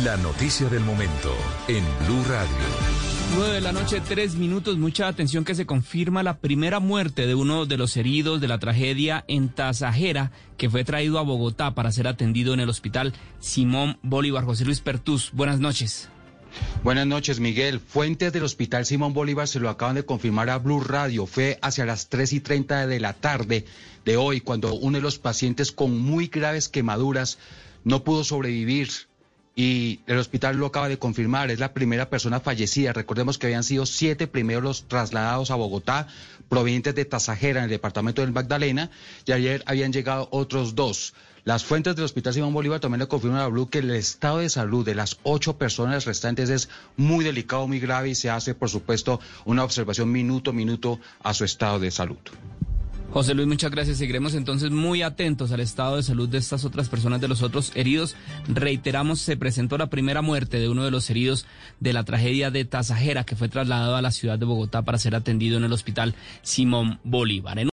La noticia del momento en Blue Radio. 9 de la noche, tres minutos. Mucha atención que se confirma la primera muerte de uno de los heridos de la tragedia en Tasajera, que fue traído a Bogotá para ser atendido en el hospital Simón Bolívar. José Luis Pertus, buenas noches. Buenas noches, Miguel. Fuentes del Hospital Simón Bolívar se lo acaban de confirmar a Blue Radio. Fue hacia las 3 y 30 de la tarde de hoy cuando uno de los pacientes con muy graves quemaduras no pudo sobrevivir y el hospital lo acaba de confirmar, es la primera persona fallecida. Recordemos que habían sido siete primeros los trasladados a Bogotá, provenientes de Tasajera, en el departamento del Magdalena, y ayer habían llegado otros dos. Las fuentes del Hospital Simón Bolívar también le confirman a Blue que el estado de salud de las ocho personas restantes es muy delicado, muy grave y se hace, por supuesto, una observación minuto a minuto a su estado de salud. José Luis, muchas gracias. Seguiremos entonces muy atentos al estado de salud de estas otras personas, de los otros heridos. Reiteramos, se presentó la primera muerte de uno de los heridos de la tragedia de Tasajera, que fue trasladado a la ciudad de Bogotá para ser atendido en el hospital Simón Bolívar.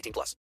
18 plus.